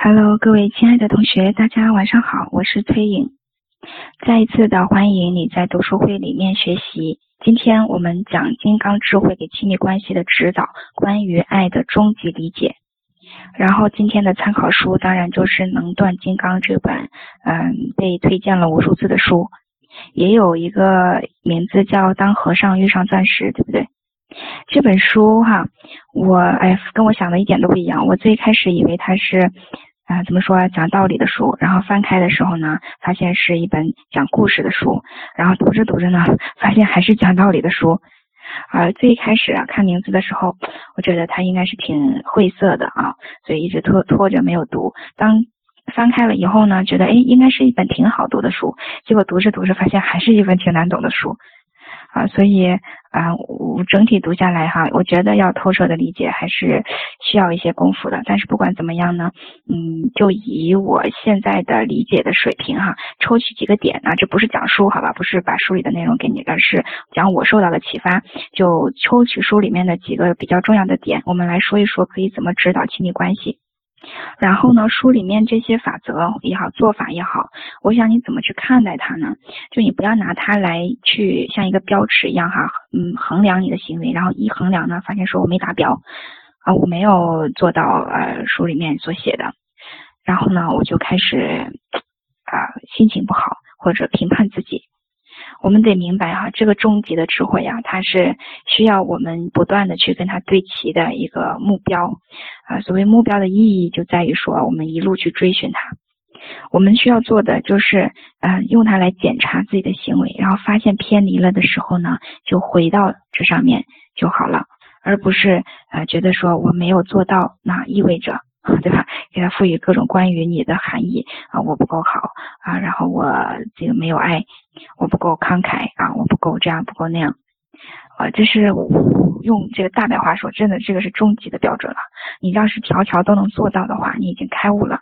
Hello，各位亲爱的同学，大家晚上好，我是崔颖。再一次的欢迎你在读书会里面学习。今天我们讲金刚智慧给亲密关系的指导，关于爱的终极理解。然后今天的参考书当然就是《能断金刚》这本，嗯，被推荐了无数次的书。也有一个名字叫《当和尚遇上钻石》，对不对？这本书哈，我哎，跟我想的一点都不一样。我最开始以为它是。啊，怎么说啊讲道理的书？然后翻开的时候呢，发现是一本讲故事的书。然后读着读着呢，发现还是讲道理的书。啊，最开始啊看名字的时候，我觉得它应该是挺晦涩的啊，所以一直拖拖着没有读。当翻开了以后呢，觉得哎，应该是一本挺好读的书。结果读着读着，发现还是一本挺难懂的书。啊，所以啊，我整体读下来哈，我觉得要透彻的理解还是需要一些功夫的。但是不管怎么样呢，嗯，就以我现在的理解的水平哈，抽取几个点呢，这不是讲书好吧，不是把书里的内容给你，而是讲我受到的启发，就抽取书里面的几个比较重要的点，我们来说一说可以怎么指导亲密关系。然后呢，书里面这些法则也好，做法也好，我想你怎么去看待它呢？就你不要拿它来去像一个标尺一样哈，嗯，衡量你的行为，然后一衡量呢，发现说我没达标，啊，我没有做到呃书里面所写的，然后呢，我就开始啊心情不好或者评判自己。我们得明白哈，这个终极的智慧呀，它是需要我们不断的去跟它对齐的一个目标啊。所谓目标的意义，就在于说我们一路去追寻它。我们需要做的就是，嗯，用它来检查自己的行为，然后发现偏离了的时候呢，就回到这上面就好了，而不是呃觉得说我没有做到，那意味着。对吧？给他赋予各种关于你的含义啊，我不够好啊，然后我这个没有爱，我不够慷慨啊，我不够这样，不够那样，啊，这是用这个大白话说，真的这个是终极的标准了。你要是条条都能做到的话，你已经开悟了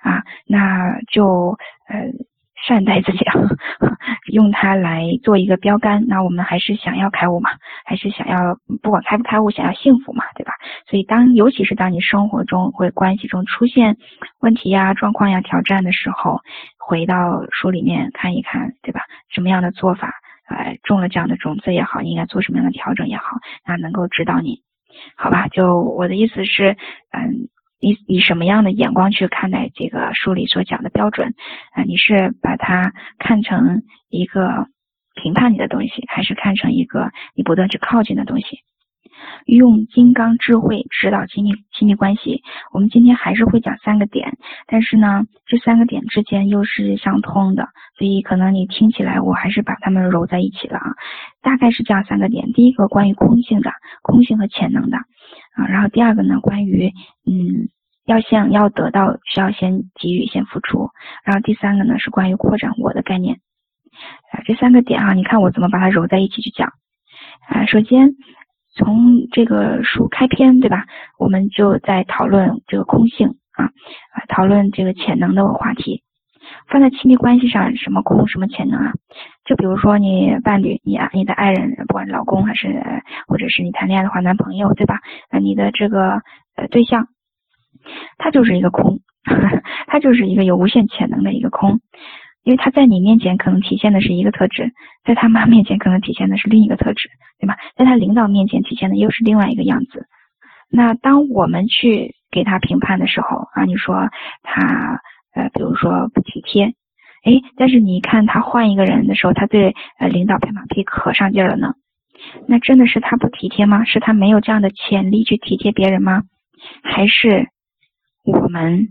啊，那就呃。善待自己，用它来做一个标杆。那我们还是想要开悟嘛，还是想要不管开不开悟，想要幸福嘛，对吧？所以当尤其是当你生活中或关系中出现问题呀、状况呀、挑战的时候，回到书里面看一看，对吧？什么样的做法，呃，种了这样的种子也好，应该做什么样的调整也好，那能够指导你，好吧？就我的意思是，嗯。以以什么样的眼光去看待这个书里所讲的标准？啊，你是把它看成一个评判你的东西，还是看成一个你不断去靠近的东西？用金刚智慧指导亲密亲密关系。我们今天还是会讲三个点，但是呢，这三个点之间又是相通的，所以可能你听起来我还是把它们揉在一起了啊。大概是这样三个点：第一个关于空性的，空性和潜能的啊。然后第二个呢，关于嗯，要想要得到，需要先给予，先付出。然后第三个呢，是关于扩展我的概念啊。这三个点啊，你看我怎么把它揉在一起去讲啊？首先。从这个书开篇，对吧？我们就在讨论这个空性啊，啊，讨论这个潜能的话题。放在亲密关系上，什么空，什么潜能啊？就比如说你伴侣，你啊，你的爱人，不管是老公还是或者是你谈恋爱的话，男朋友，对吧？啊，你的这个呃对象，他就是一个空，他就是一个有无限潜能的一个空。因为他在你面前可能体现的是一个特质，在他妈面前可能体现的是另一个特质，对吧？在他领导面前体现的又是另外一个样子。那当我们去给他评判的时候啊，你说他呃，比如说不体贴，哎，但是你看他换一个人的时候，他对呃领导拍马屁可上劲了呢。那真的是他不体贴吗？是他没有这样的潜力去体贴别人吗？还是我们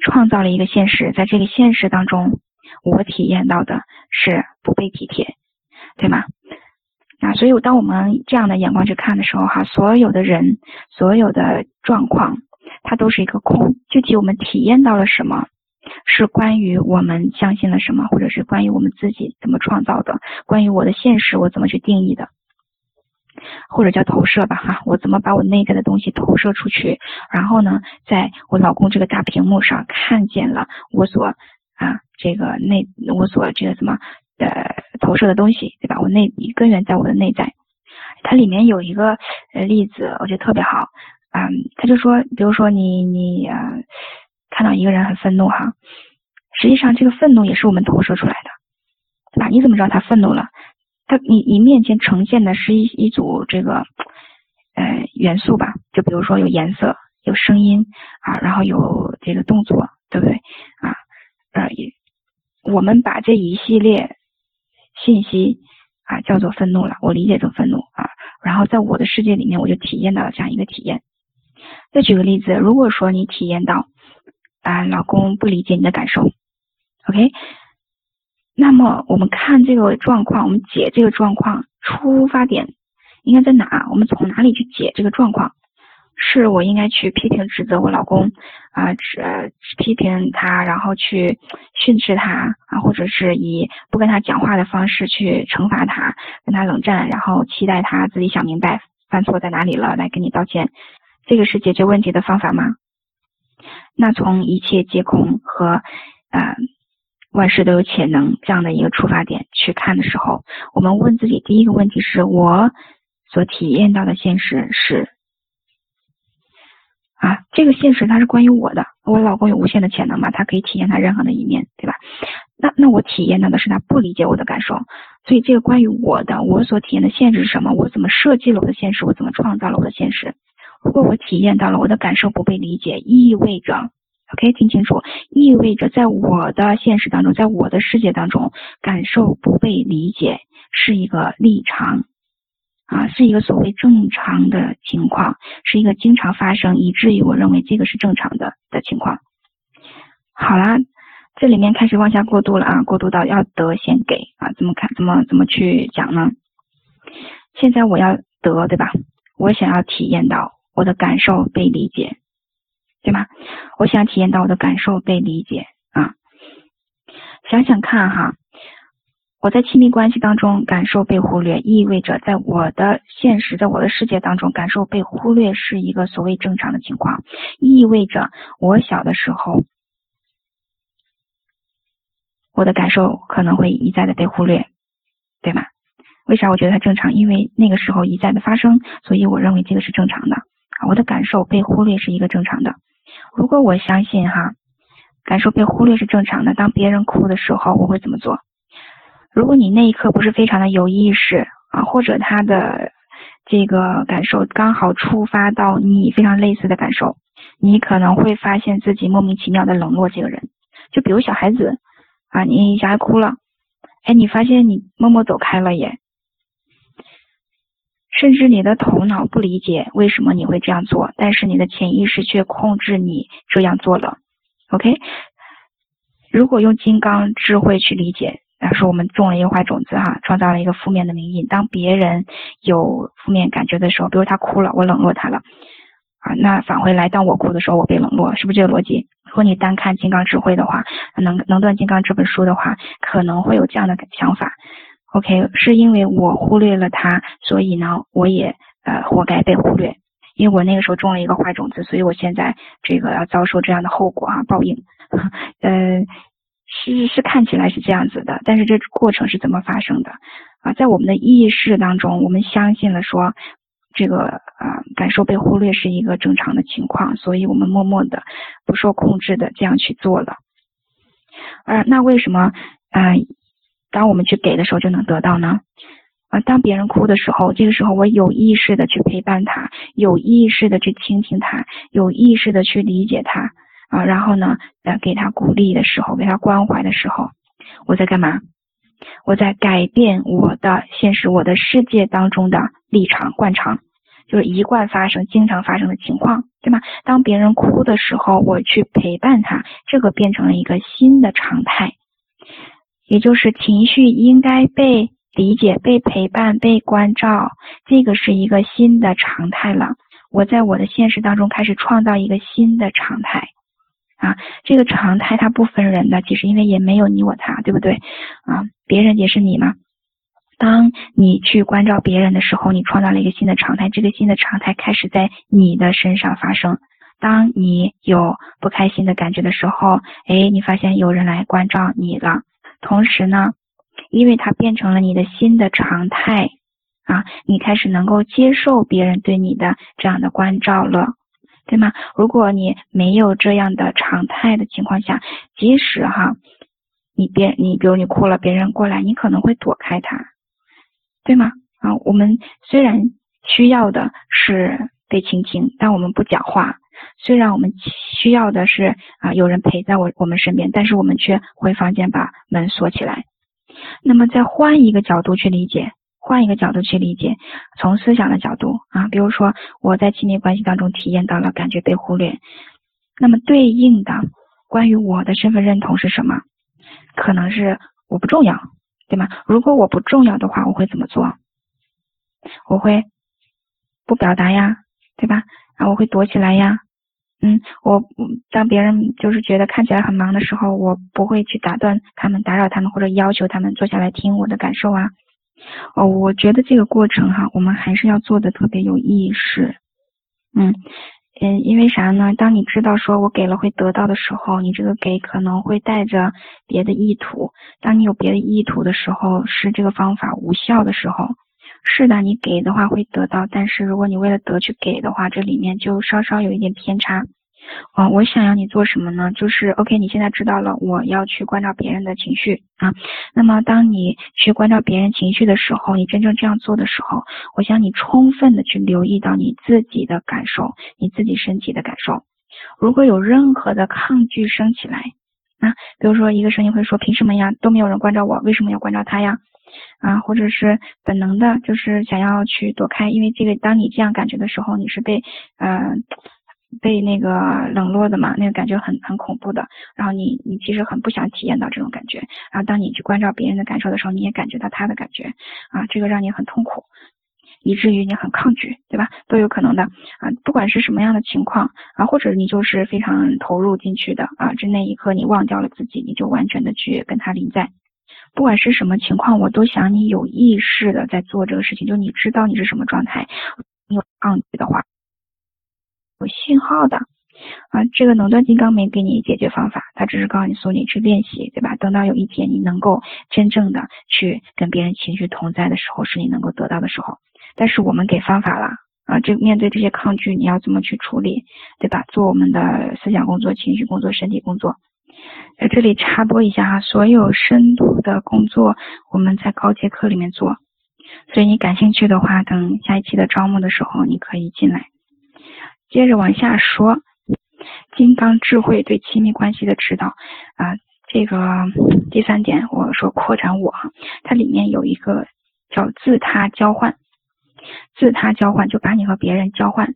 创造了一个现实，在这个现实当中？我体验到的是不被体贴，对吗？那，所以当我们这样的眼光去看的时候，哈，所有的人，所有的状况，它都是一个空。具体我们体验到了什么，是关于我们相信了什么，或者是关于我们自己怎么创造的，关于我的现实我怎么去定义的，或者叫投射吧，哈，我怎么把我内在的东西投射出去，然后呢，在我老公这个大屏幕上看见了我所。啊，这个内我所这个什么呃投射的东西，对吧？我内根源在我的内在。它里面有一个呃例子，我觉得特别好。嗯，他就说，比如说你你呃看到一个人很愤怒哈，实际上这个愤怒也是我们投射出来的，对吧？你怎么知道他愤怒了？他你你面前呈现的是一一组这个呃元素吧？就比如说有颜色、有声音啊，然后有这个动作，对不对啊？呃，我们把这一系列信息啊叫做愤怒了，我理解成愤怒啊，然后在我的世界里面，我就体验到了这样一个体验。再举个例子，如果说你体验到啊老公不理解你的感受，OK，那么我们看这个状况，我们解这个状况出发点应该在哪？我们从哪里去解这个状况？是我应该去批评指责我老公啊，指批评他，然后去训斥他啊，或者是以不跟他讲话的方式去惩罚他，跟他冷战，然后期待他自己想明白犯错在哪里了，来跟你道歉。这个是解决问题的方法吗？那从一切皆空和啊万事都有潜能这样的一个出发点去看的时候，我们问自己第一个问题是：我所体验到的现实是啊，这个现实它是关于我的。我老公有无限的潜能嘛？他可以体验他任何的一面，对吧？那那我体验到的是他不理解我的感受，所以这个关于我的，我所体验的现实是什么？我怎么设计了我的现实？我怎么创造了我的现实？如果我体验到了我的感受不被理解，意味着，OK，听清楚，意味着在我的现实当中，在我的世界当中，感受不被理解是一个立场，啊，是一个所谓正常的情况，是一个经常发生，以至于我认为这个是正常的的情况。好啦，这里面开始往下过渡了啊，过渡到要得先给啊，怎么看？怎么怎么去讲呢？现在我要得，对吧？我想要体验到。我的感受被理解，对吗？我想体验到我的感受被理解啊！想想看哈，我在亲密关系当中感受被忽略，意味着在我的现实，在我的世界当中感受被忽略是一个所谓正常的情况，意味着我小的时候我的感受可能会一再的被忽略，对吗？为啥我觉得它正常？因为那个时候一再的发生，所以我认为这个是正常的。我的感受被忽略是一个正常的。如果我相信哈，感受被忽略是正常的，当别人哭的时候，我会怎么做？如果你那一刻不是非常的有意识啊，或者他的这个感受刚好触发到你非常类似的感受，你可能会发现自己莫名其妙的冷落这个人。就比如小孩子啊，你小孩哭了，哎，你发现你默默走开了耶。甚至你的头脑不理解为什么你会这样做，但是你的潜意识却控制你这样做了。OK，如果用金刚智慧去理解，啊，说我们种了一个坏种子哈，创造了一个负面的名印。当别人有负面感觉的时候，比如他哭了，我冷落他了，啊，那返回来，当我哭的时候，我被冷落，是不是这个逻辑？如果你单看金刚智慧的话，能能断金刚这本书的话，可能会有这样的想法。OK，是因为我忽略了他，所以呢，我也呃活该被忽略。因为我那个时候种了一个坏种子，所以我现在这个要遭受这样的后果啊，报应。呃，是是看起来是这样子的，但是这过程是怎么发生的啊？在我们的意识当中，我们相信了说这个啊感受被忽略是一个正常的情况，所以我们默默的不受控制的这样去做了。而那为什么啊？当我们去给的时候就能得到呢？啊，当别人哭的时候，这个时候我有意识的去陪伴他，有意识的去倾听他，有意识的去理解他啊，然后呢，呃，给他鼓励的时候，给他关怀的时候，我在干嘛？我在改变我的现实，我的世界当中的立场惯常，就是一贯发生、经常发生的情况，对吗？当别人哭的时候，我去陪伴他，这个变成了一个新的常态。也就是情绪应该被理解、被陪伴、被关照，这个是一个新的常态了。我在我的现实当中开始创造一个新的常态啊，这个常态它不分人的，其实因为也没有你我他，对不对啊？别人也是你嘛。当你去关照别人的时候，你创造了一个新的常态，这个新的常态开始在你的身上发生。当你有不开心的感觉的时候，哎，你发现有人来关照你了。同时呢，因为它变成了你的新的常态啊，你开始能够接受别人对你的这样的关照了，对吗？如果你没有这样的常态的情况下，即使哈，你别你比如你哭了，别人过来，你可能会躲开他，对吗？啊，我们虽然需要的是被倾听，但我们不讲话；虽然我们需要的是啊有人陪在我我们身边，但是我们却回房间把门锁起来。那么再换一个角度去理解。换一个角度去理解，从思想的角度啊，比如说我在亲密关系当中体验到了感觉被忽略，那么对应的关于我的身份认同是什么？可能是我不重要，对吗？如果我不重要的话，我会怎么做？我会不表达呀，对吧？啊，我会躲起来呀，嗯，我当别人就是觉得看起来很忙的时候，我不会去打断他们、打扰他们或者要求他们坐下来听我的感受啊。哦，我觉得这个过程哈，我们还是要做的特别有意识。嗯嗯，因为啥呢？当你知道说我给了会得到的时候，你这个给可能会带着别的意图。当你有别的意图的时候，是这个方法无效的时候。是的，你给的话会得到，但是如果你为了得去给的话，这里面就稍稍有一点偏差。啊，我想要你做什么呢？就是 OK，你现在知道了，我要去关照别人的情绪啊。那么，当你去关照别人情绪的时候，你真正这样做的时候，我想你充分的去留意到你自己的感受，你自己身体的感受。如果有任何的抗拒升起来啊，比如说一个声音会说：“凭什么呀？都没有人关照我，为什么要关照他呀？”啊，或者是本能的，就是想要去躲开，因为这个，当你这样感觉的时候，你是被嗯。被那个冷落的嘛，那个感觉很很恐怖的。然后你你其实很不想体验到这种感觉。然后当你去关照别人的感受的时候，你也感觉到他的感觉啊，这个让你很痛苦，以至于你很抗拒，对吧？都有可能的啊。不管是什么样的情况啊，或者你就是非常投入进去的啊，这那一刻你忘掉了自己，你就完全的去跟他临在。不管是什么情况，我都想你有意识的在做这个事情，就你知道你是什么状态，你有抗拒的。号的啊，这个能断金刚没给你解决方法，他只是告诉你送你去练习，对吧？等到有一天你能够真正的去跟别人情绪同在的时候，是你能够得到的时候。但是我们给方法了啊，这面对这些抗拒，你要怎么去处理，对吧？做我们的思想工作、情绪工作、身体工作。在这里插播一下哈，所有深度的工作我们在高阶课里面做，所以你感兴趣的话，等下一期的招募的时候，你可以进来。接着往下说，金刚智慧对亲密关系的指导啊，这个第三点我说扩展我，它里面有一个叫自他交换，自他交换就把你和别人交换，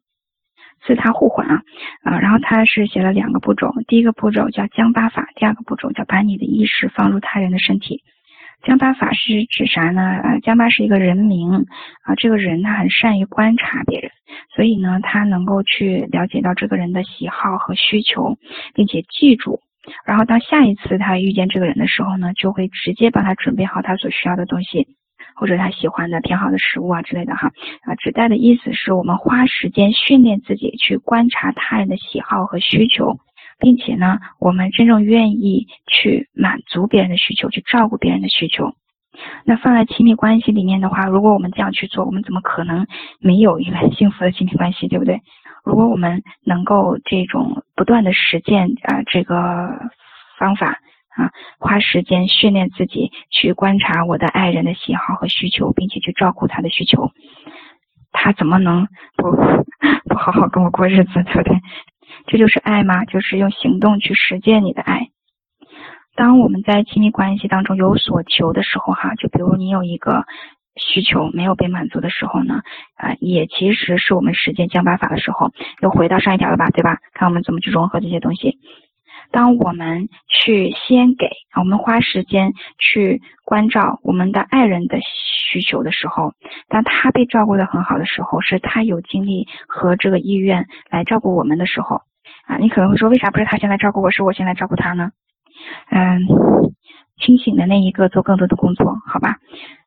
自他互换啊啊，然后他是写了两个步骤，第一个步骤叫将八法，第二个步骤叫把你的意识放入他人的身体。江巴法是指啥呢？呃，江巴是一个人名啊，这个人他很善于观察别人，所以呢，他能够去了解到这个人的喜好和需求，并且记住，然后当下一次他遇见这个人的时候呢，就会直接帮他准备好他所需要的东西，或者他喜欢的偏好的食物啊之类的哈啊，指代的意思是我们花时间训练自己去观察他人的喜好和需求。并且呢，我们真正愿意去满足别人的需求，去照顾别人的需求。那放在亲密关系里面的话，如果我们这样去做，我们怎么可能没有一个很 幸福的亲密关系，对不对？如果我们能够这种不断的实践啊，这个方法啊，花时间训练自己去观察我的爱人的喜好和需求，并且去照顾他的需求，他怎么能不 不好好跟我过日子，对不对？这就是爱吗？就是用行动去实践你的爱。当我们在亲密关系当中有所求的时候，哈，就比如你有一个需求没有被满足的时候呢，啊，也其实是我们实践降八法的时候，又回到上一条了吧，对吧？看我们怎么去融合这些东西。当我们去先给，我们花时间去关照我们的爱人的需求的时候，当他被照顾的很好的时候，是他有精力和这个意愿来照顾我们的时候。啊，你可能会说，为啥不是他先来照顾我，是我先来照顾他呢？嗯，清醒的那一个做更多的工作，好吧？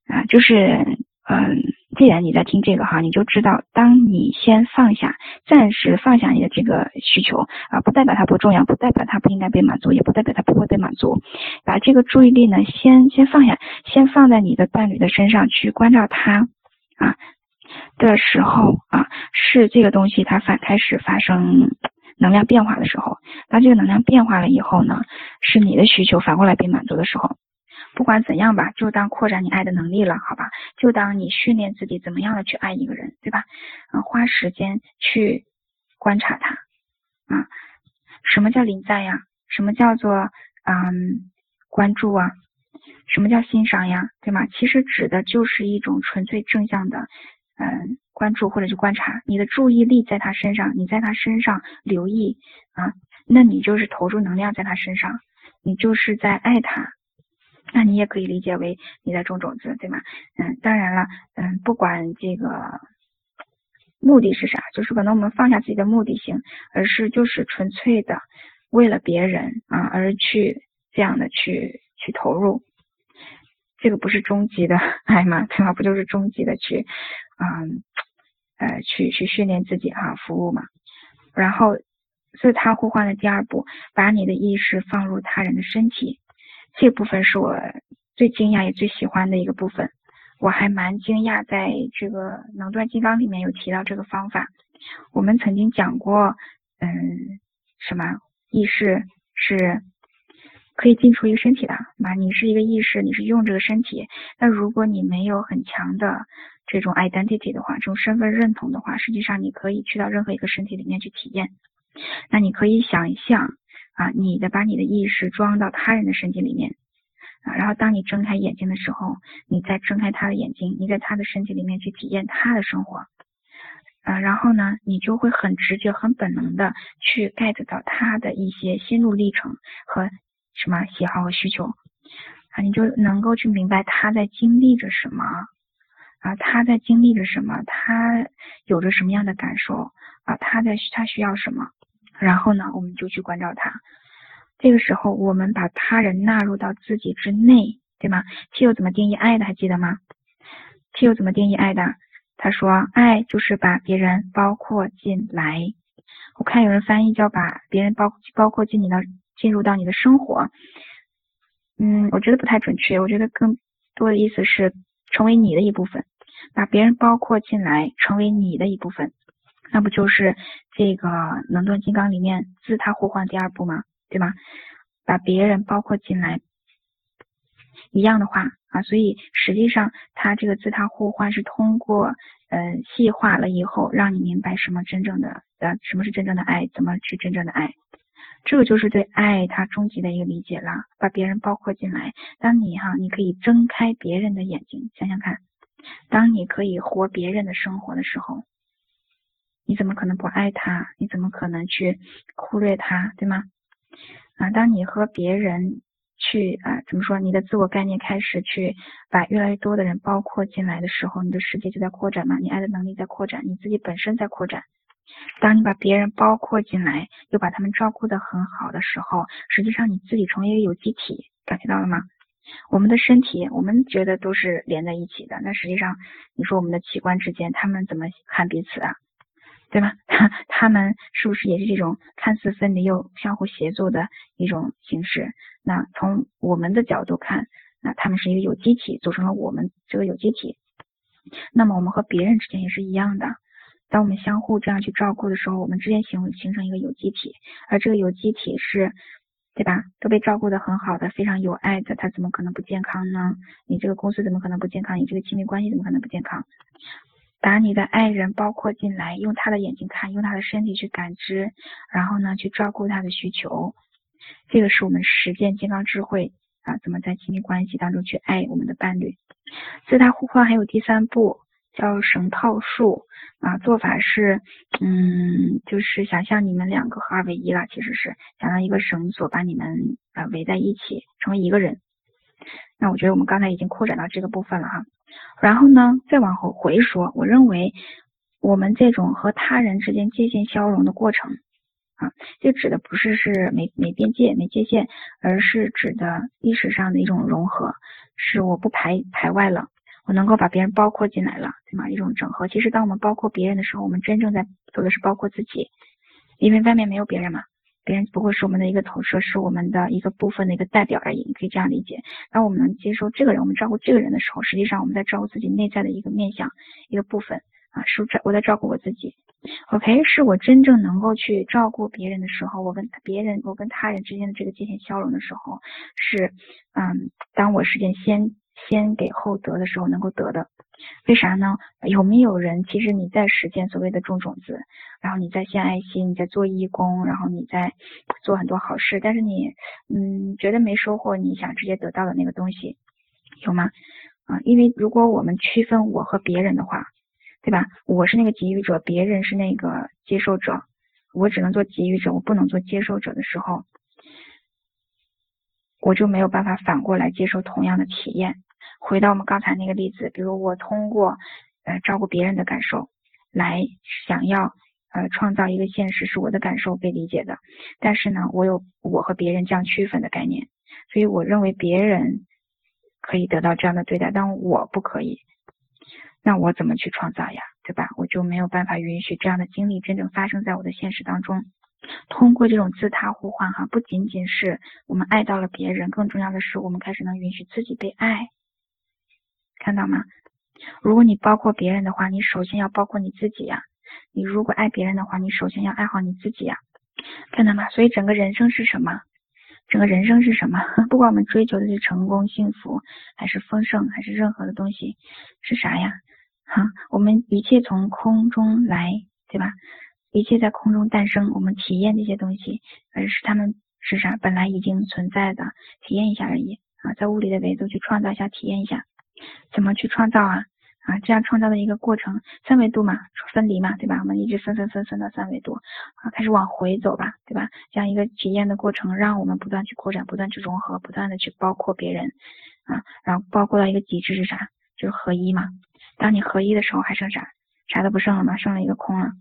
啊，就是，嗯，既然你在听这个哈，你就知道，当你先放下，暂时放下你的这个需求啊，不代表它不重要，不代表它不应该被满足，也不代表它不会被满足。把这个注意力呢，先先放下，先放在你的伴侣的身上去关照他啊。的时候啊，是这个东西它反开始发生能量变化的时候。当这个能量变化了以后呢，是你的需求反过来被满足的时候。不管怎样吧，就当扩展你爱的能力了，好吧？就当你训练自己怎么样的去爱一个人，对吧？嗯，花时间去观察他啊。什么叫临在呀？什么叫做嗯关注啊？什么叫欣赏呀？对吗？其实指的就是一种纯粹正向的嗯关注或者是观察。你的注意力在他身上，你在他身上留意啊，那你就是投入能量在他身上，你就是在爱他。那你也可以理解为你在种种子，对吗？嗯，当然了，嗯，不管这个目的是啥，就是可能我们放下自己的目的性，而是就是纯粹的为了别人啊而去这样的去去投入，这个不是终极的爱吗？对吗？不就是终极的去嗯呃去去训练自己哈服务嘛？然后自他互换的第二步，把你的意识放入他人的身体。这部分是我最惊讶也最喜欢的一个部分，我还蛮惊讶，在这个能断金刚里面有提到这个方法。我们曾经讲过，嗯，什么意识是可以进出一个身体的，嘛？你是一个意识，你是用这个身体。那如果你没有很强的这种 identity 的话，这种身份认同的话，实际上你可以去到任何一个身体里面去体验。那你可以想一想。啊，你的把你的意识装到他人的身体里面啊，然后当你睁开眼睛的时候，你再睁开他的眼睛，你在他的身体里面去体验他的生活啊，然后呢，你就会很直觉、很本能的去 get 到他的一些心路历程和什么喜好和需求啊，你就能够去明白他在经历着什么啊，他在经历着什么，他有着什么样的感受啊，他在他需要什么。然后呢，我们就去关照他。这个时候，我们把他人纳入到自己之内，对吗？七友怎么定义爱的？还记得吗？七友怎么定义爱的？他说，爱就是把别人包括进来。我看有人翻译叫把别人包包括进你的进入到你的生活。嗯，我觉得不太准确。我觉得更多的意思是成为你的一部分，把别人包括进来，成为你的一部分。那不就是这个能断金刚里面自他互换第二步吗？对吗？把别人包括进来，一样的话啊，所以实际上它这个自他互换是通过嗯细化了以后，让你明白什么真正的呃什么是真正的爱，怎么去真正的爱，这个就是对爱它终极的一个理解了。把别人包括进来，当你哈你可以睁开别人的眼睛，想想看，当你可以活别人的生活的时候。你怎么可能不爱他？你怎么可能去忽略他，对吗？啊，当你和别人去啊，怎么说？你的自我概念开始去把越来越多的人包括进来的时候，你的世界就在扩展嘛，你爱的能力在扩展，你自己本身在扩展。当你把别人包括进来，又把他们照顾的很好的时候，实际上你自己成为一个有机体，感觉到了吗？我们的身体，我们觉得都是连在一起的，那实际上你说我们的器官之间，他们怎么看彼此啊？对吧？他 他们是不是也是这种看似分离又相互协作的一种形式？那从我们的角度看，那他们是一个有机体，组成了我们这个有机体。那么我们和别人之间也是一样的，当我们相互这样去照顾的时候，我们之间形形成一个有机体，而这个有机体是，对吧？都被照顾的很好的，非常有爱的，他怎么可能不健康呢？你这个公司怎么可能不健康？你这个亲密关系怎么可能不健康？把你的爱人包括进来，用他的眼睛看，用他的身体去感知，然后呢，去照顾他的需求。这个是我们实践健康智慧啊，怎么在亲密关系当中去爱我们的伴侣。自他互换还有第三步，叫绳套术啊，做法是，嗯，就是想象你们两个合二为一了，其实是想让一个绳索把你们啊围在一起，成为一个人。那我觉得我们刚才已经扩展到这个部分了哈。然后呢，再往后回说，我认为我们这种和他人之间界限消融的过程啊，这指的不是是没没边界、没界限，而是指的意识上的一种融合，是我不排排外了，我能够把别人包括进来了，对吗？一种整合。其实当我们包括别人的时候，我们真正在做的是包括自己，因为外面没有别人嘛。别人不过是我们的一个投射，是我们的一个部分的一个代表而已，你可以这样理解。当我们能接受这个人，我们照顾这个人的时候，实际上我们在照顾自己内在的一个面相、一个部分啊，是我在照顾我自己。OK，是我真正能够去照顾别人的时候，我跟别人，我跟他人之间的这个界限消融的时候，是嗯，当我实现先先给后得的时候能够得的。为啥呢？有没有人其实你在实践所谓的种种子，然后你在献爱心，你在做义工，然后你在做很多好事，但是你嗯觉得没收获，你想直接得到的那个东西有吗？啊，因为如果我们区分我和别人的话。对吧？我是那个给予者，别人是那个接受者，我只能做给予者，我不能做接受者的时候，我就没有办法反过来接受同样的体验。回到我们刚才那个例子，比如我通过呃照顾别人的感受来想要呃创造一个现实，是我的感受被理解的，但是呢，我有我和别人这样区分的概念，所以我认为别人可以得到这样的对待，但我不可以。那我怎么去创造呀？对吧？我就没有办法允许这样的经历真正发生在我的现实当中。通过这种自他互换，哈，不仅仅是我们爱到了别人，更重要的是我们开始能允许自己被爱。看到吗？如果你包括别人的话，你首先要包括你自己呀。你如果爱别人的话，你首先要爱好你自己呀。看到吗？所以整个人生是什么？整个人生是什么？不管我们追求的是成功、幸福，还是丰盛，还是任何的东西，是啥呀？哈，我们一切从空中来，对吧？一切在空中诞生，我们体验这些东西，而是他们是啥？本来已经存在的，体验一下而已啊，在物理的维度去创造一下，体验一下，怎么去创造啊？啊，这样创造的一个过程，三维度嘛，分离嘛，对吧？我们一直分分分分到三维度啊，开始往回走吧，对吧？这样一个体验的过程，让我们不断去扩展，不断去融合，不断的去包括别人啊，然后包括到一个极致是啥？就是合一嘛。当你合一的时候，还剩啥？啥都不剩了吗？剩了一个空了。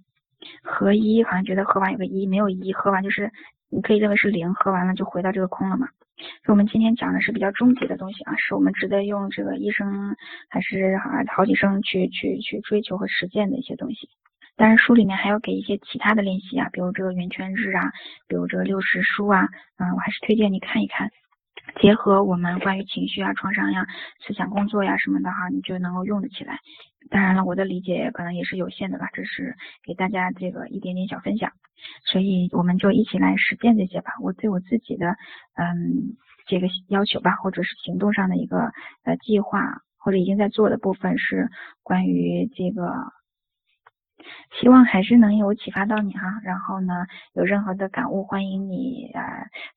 合一好像觉得合完有个一，没有一，合完就是你可以认为是零，合完了就回到这个空了嘛。所以我们今天讲的是比较终极的东西啊，是我们值得用这个一生还是好好几生去去去追求和实践的一些东西。当然书里面还要给一些其他的练习啊，比如这个圆圈日啊，比如这个六十书啊，嗯，我还是推荐你看一看。结合我们关于情绪啊、创伤呀、思想工作呀什么的哈，你就能够用得起来。当然了，我的理解可能也是有限的吧，这是给大家这个一点点小分享。所以我们就一起来实践这些吧。我对我自己的嗯这个要求吧，或者是行动上的一个呃计划，或者已经在做的部分是关于这个。希望还是能有启发到你哈，然后呢，有任何的感悟，欢迎你呃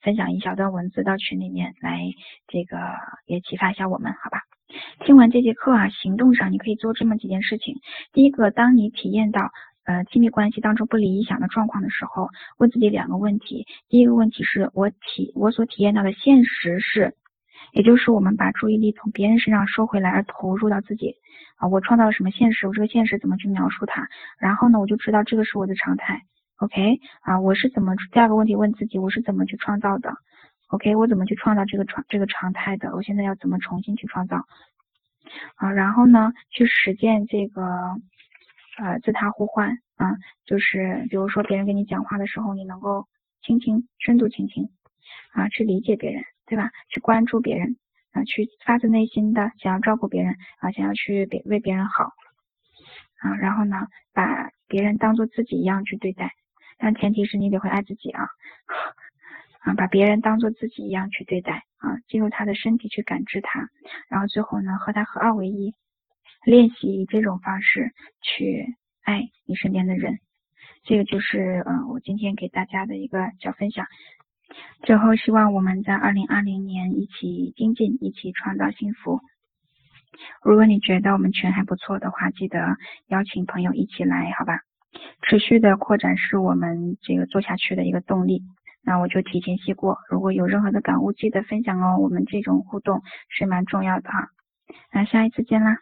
分享一小段文字到群里面来，这个也启发一下我们，好吧？听完这节课啊，行动上你可以做这么几件事情。第一个，当你体验到呃亲密关系当中不理想的状况的时候，问自己两个问题。第一个问题是我体我所体验到的现实是。也就是我们把注意力从别人身上收回来，而投入到自己啊，我创造了什么现实？我这个现实怎么去描述它？然后呢，我就知道这个是我的常态。OK 啊，我是怎么？第二个问题问自己，我是怎么去创造的？OK，我怎么去创造这个常这个常态的？我现在要怎么重新去创造？啊，然后呢，去实践这个呃自他互换啊，就是比如说别人跟你讲话的时候，你能够倾听，深度倾听啊，去理解别人。对吧？去关注别人啊，去发自内心的想要照顾别人啊，想要去别为别人好啊，然后呢，把别人当做自己一样去对待，但前提是你得会爱自己啊 啊，把别人当做自己一样去对待啊，进入他的身体去感知他，然后最后呢，和他合二为一，练习以这种方式去爱你身边的人，这个就是嗯，我今天给大家的一个小分享。最后，希望我们在二零二零年一起精进，一起创造幸福。如果你觉得我们群还不错的话，记得邀请朋友一起来，好吧？持续的扩展是我们这个做下去的一个动力。那我就提前谢过，如果有任何的感悟，记得分享哦。我们这种互动是蛮重要的哈。那下一次见啦。